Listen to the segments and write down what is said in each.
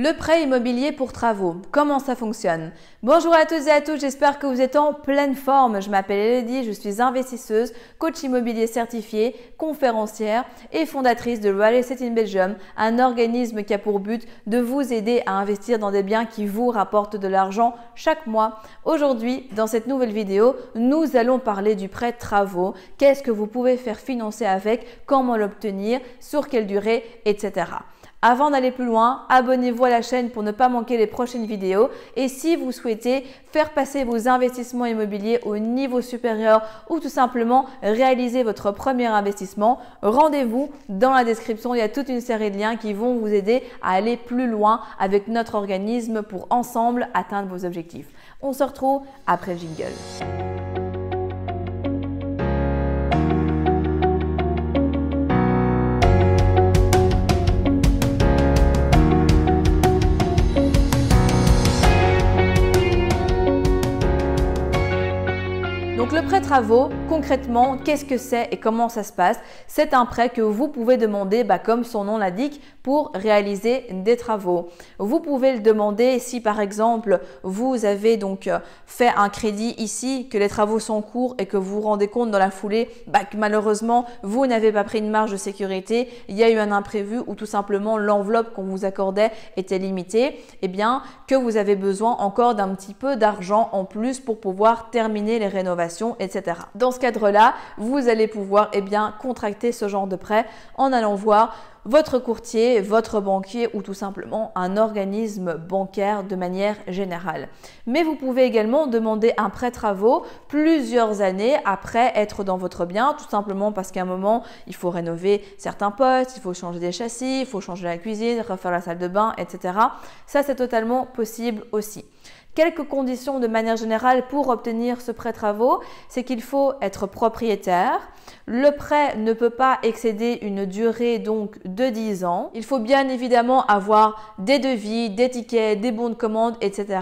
Le prêt immobilier pour travaux, comment ça fonctionne Bonjour à toutes et à tous, j'espère que vous êtes en pleine forme. Je m'appelle Elodie, je suis investisseuse, coach immobilier certifié, conférencière et fondatrice de Real Estate in Belgium, un organisme qui a pour but de vous aider à investir dans des biens qui vous rapportent de l'argent chaque mois. Aujourd'hui, dans cette nouvelle vidéo, nous allons parler du prêt travaux. Qu'est-ce que vous pouvez faire financer avec, comment l'obtenir, sur quelle durée, etc. Avant d'aller plus loin, abonnez-vous à la chaîne pour ne pas manquer les prochaines vidéos. Et si vous souhaitez faire passer vos investissements immobiliers au niveau supérieur ou tout simplement réaliser votre premier investissement, rendez-vous dans la description. Il y a toute une série de liens qui vont vous aider à aller plus loin avec notre organisme pour ensemble atteindre vos objectifs. On se retrouve après le jingle. Travaux, concrètement, qu'est-ce que c'est et comment ça se passe C'est un prêt que vous pouvez demander, bah, comme son nom l'indique, pour réaliser des travaux. Vous pouvez le demander si par exemple vous avez donc euh, fait un crédit ici, que les travaux sont courts et que vous vous rendez compte dans la foulée bah, que malheureusement vous n'avez pas pris une marge de sécurité, il y a eu un imprévu ou tout simplement l'enveloppe qu'on vous accordait était limitée, et eh bien que vous avez besoin encore d'un petit peu d'argent en plus pour pouvoir terminer les rénovations etc. Dans ce cadre-là, vous allez pouvoir eh contracter ce genre de prêt en allant voir votre courtier, votre banquier ou tout simplement un organisme bancaire de manière générale. Mais vous pouvez également demander un prêt travaux plusieurs années après être dans votre bien, tout simplement parce qu'à un moment, il faut rénover certains postes, il faut changer des châssis, il faut changer la cuisine, refaire la salle de bain, etc. Ça, c'est totalement possible aussi. Quelques conditions de manière générale pour obtenir ce prêt travaux, c'est qu'il faut être propriétaire. Le prêt ne peut pas excéder une durée donc de 10 ans. Il faut bien évidemment avoir des devis, des tickets, des bons de commande, etc.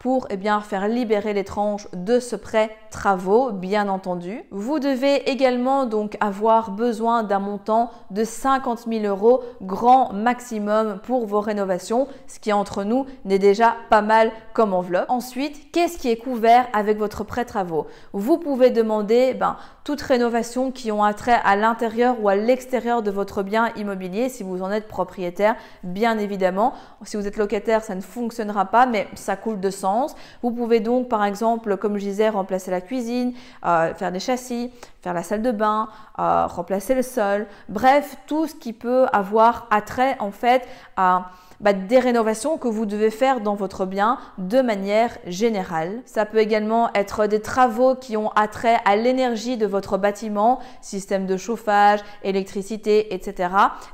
pour eh bien, faire libérer les tranches de ce prêt travaux, bien entendu. Vous devez également donc avoir besoin d'un montant de 50 000 euros grand maximum pour vos rénovations, ce qui entre nous n'est déjà pas mal comme Ensuite, qu'est-ce qui est couvert avec votre prêt travaux Vous pouvez demander ben, toute rénovation qui ont attrait à l'intérieur ou à l'extérieur de votre bien immobilier si vous en êtes propriétaire, bien évidemment. Si vous êtes locataire, ça ne fonctionnera pas, mais ça coule de sens. Vous pouvez donc, par exemple, comme je disais, remplacer la cuisine, euh, faire des châssis, faire la salle de bain, euh, remplacer le sol, bref, tout ce qui peut avoir attrait en fait à bah, des rénovations que vous devez faire dans votre bien de manière générale. Ça peut également être des travaux qui ont attrait à l'énergie de votre bâtiment, système de chauffage, électricité, etc.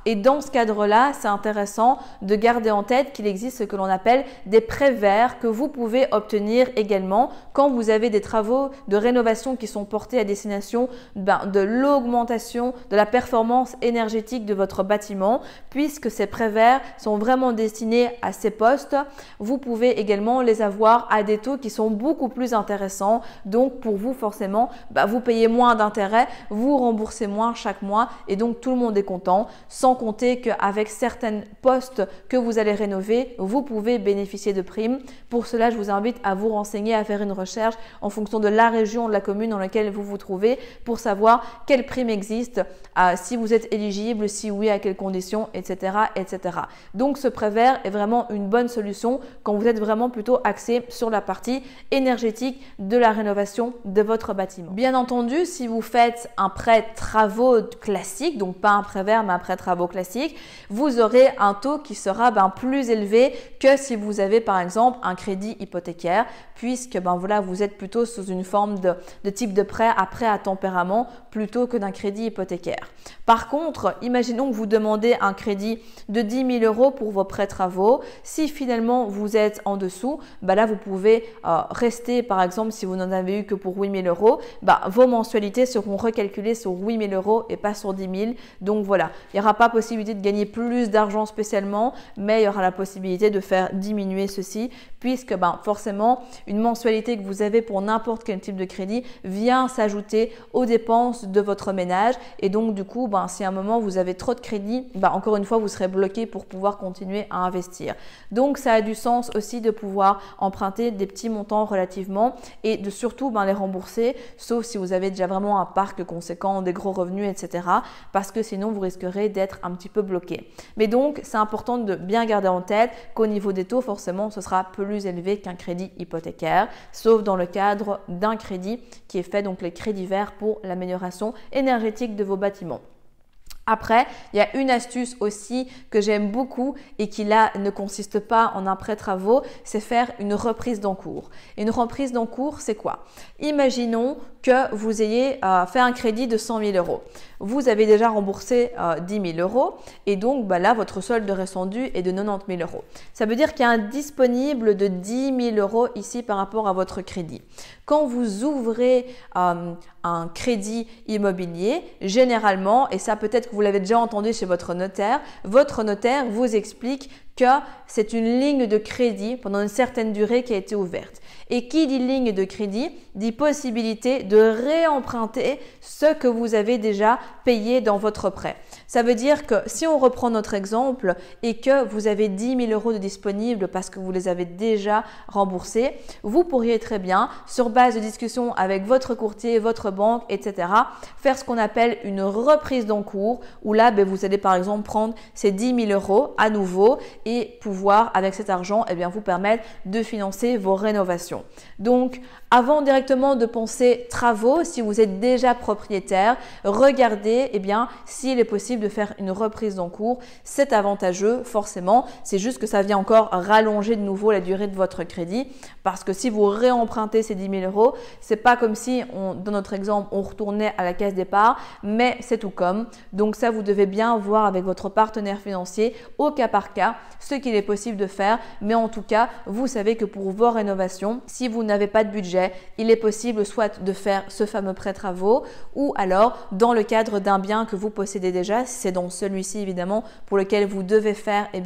Et dans ce cadre-là, c'est intéressant de garder en tête qu'il existe ce que l'on appelle des prêts verts que vous pouvez obtenir également quand vous avez des travaux de rénovation qui sont portés à destination ben, de l'augmentation de la performance énergétique de votre bâtiment, puisque ces prêts verts sont vraiment destinés à ces postes, vous pouvez également les avoir à des taux qui sont beaucoup plus intéressants. Donc pour vous forcément, bah, vous payez moins d'intérêts, vous remboursez moins chaque mois et donc tout le monde est content. Sans compter qu'avec certains postes que vous allez rénover, vous pouvez bénéficier de primes. Pour cela, je vous invite à vous renseigner, à faire une recherche en fonction de la région, de la commune dans laquelle vous vous trouvez pour savoir quelles primes existent, euh, si vous êtes éligible, si oui, à quelles conditions, etc. etc. Donc ce vert est vraiment une bonne solution quand vous êtes vraiment plutôt axé sur la partie énergétique de la rénovation de votre bâtiment. Bien entendu, si vous faites un prêt travaux classique, donc pas un prêt vert mais un prêt travaux classique, vous aurez un taux qui sera ben, plus élevé que si vous avez par exemple un crédit hypothécaire puisque ben, voilà, vous êtes plutôt sous une forme de, de type de prêt à prêt à tempérament plutôt que d'un crédit hypothécaire. Par contre, imaginons que vous demandez un crédit de 10 000 euros pour vos travaux. Si finalement vous êtes en dessous, bah là vous pouvez euh, rester, par exemple, si vous n'en avez eu que pour 8 000 euros, bah, vos mensualités seront recalculées sur 8 000 euros et pas sur 10 000. Donc voilà, il n'y aura pas possibilité de gagner plus d'argent spécialement, mais il y aura la possibilité de faire diminuer ceci, puisque ben, forcément, une mensualité que vous avez pour n'importe quel type de crédit vient s'ajouter aux dépenses de votre ménage. Et donc du coup, ben, si à un moment vous avez trop de crédit, ben, encore une fois, vous serez bloqué pour pouvoir continuer à investir. Donc ça a du sens aussi de pouvoir emprunter des petits montants relativement et de surtout ben, les rembourser, sauf si vous avez déjà vraiment un parc conséquent, des gros revenus, etc. Parce que sinon vous risquerez d'être un petit peu bloqué. Mais donc c'est important de bien garder en tête qu'au niveau des taux, forcément, ce sera plus élevé qu'un crédit hypothécaire, sauf dans le cadre d'un crédit qui est fait, donc les crédits verts pour l'amélioration énergétique de vos bâtiments. Après, il y a une astuce aussi que j'aime beaucoup et qui là ne consiste pas en un prêt travaux, c'est faire une reprise d'encours. Une reprise d'encours, c'est quoi? Imaginons que vous ayez euh, fait un crédit de 100 000 euros. Vous avez déjà remboursé 10 euh, 000 euros et donc bah là, votre solde ressendu est de 90 000 euros. Ça veut dire qu'il y a un disponible de 10 000 euros ici par rapport à votre crédit. Quand vous ouvrez euh, un crédit immobilier, généralement, et ça peut-être vous l'avez déjà entendu chez votre notaire, votre notaire vous explique que c'est une ligne de crédit pendant une certaine durée qui a été ouverte. Et qui dit ligne de crédit dit possibilité de réemprunter ce que vous avez déjà payé dans votre prêt. Ça veut dire que si on reprend notre exemple et que vous avez 10 000 euros de disponibles parce que vous les avez déjà remboursés, vous pourriez très bien, sur base de discussion avec votre courtier, votre banque, etc., faire ce qu'on appelle une reprise d'encours où là, ben, vous allez par exemple prendre ces 10 000 euros à nouveau et pouvoir, avec cet argent, eh bien, vous permettre de financer vos rénovations. Donc, avant directement de penser travaux, si vous êtes déjà propriétaire, regardez eh bien s'il est possible de faire une reprise en cours. C'est avantageux forcément. C'est juste que ça vient encore rallonger de nouveau la durée de votre crédit parce que si vous réempruntez ces 10 000 euros, c'est pas comme si on, dans notre exemple on retournait à la caisse départ, mais c'est tout comme. Donc ça vous devez bien voir avec votre partenaire financier au cas par cas ce qu'il est possible de faire. Mais en tout cas, vous savez que pour vos rénovations, si vous n'avez pas de budget il est possible soit de faire ce fameux prêt travaux ou alors dans le cadre d'un bien que vous possédez déjà, c'est dans celui-ci évidemment pour lequel vous devez faire eh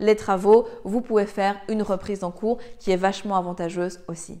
les travaux, vous pouvez faire une reprise en cours qui est vachement avantageuse aussi.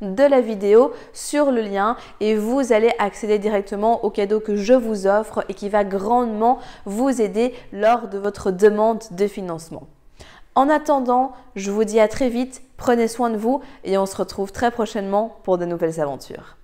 de la vidéo sur le lien et vous allez accéder directement au cadeau que je vous offre et qui va grandement vous aider lors de votre demande de financement. En attendant, je vous dis à très vite, prenez soin de vous et on se retrouve très prochainement pour de nouvelles aventures.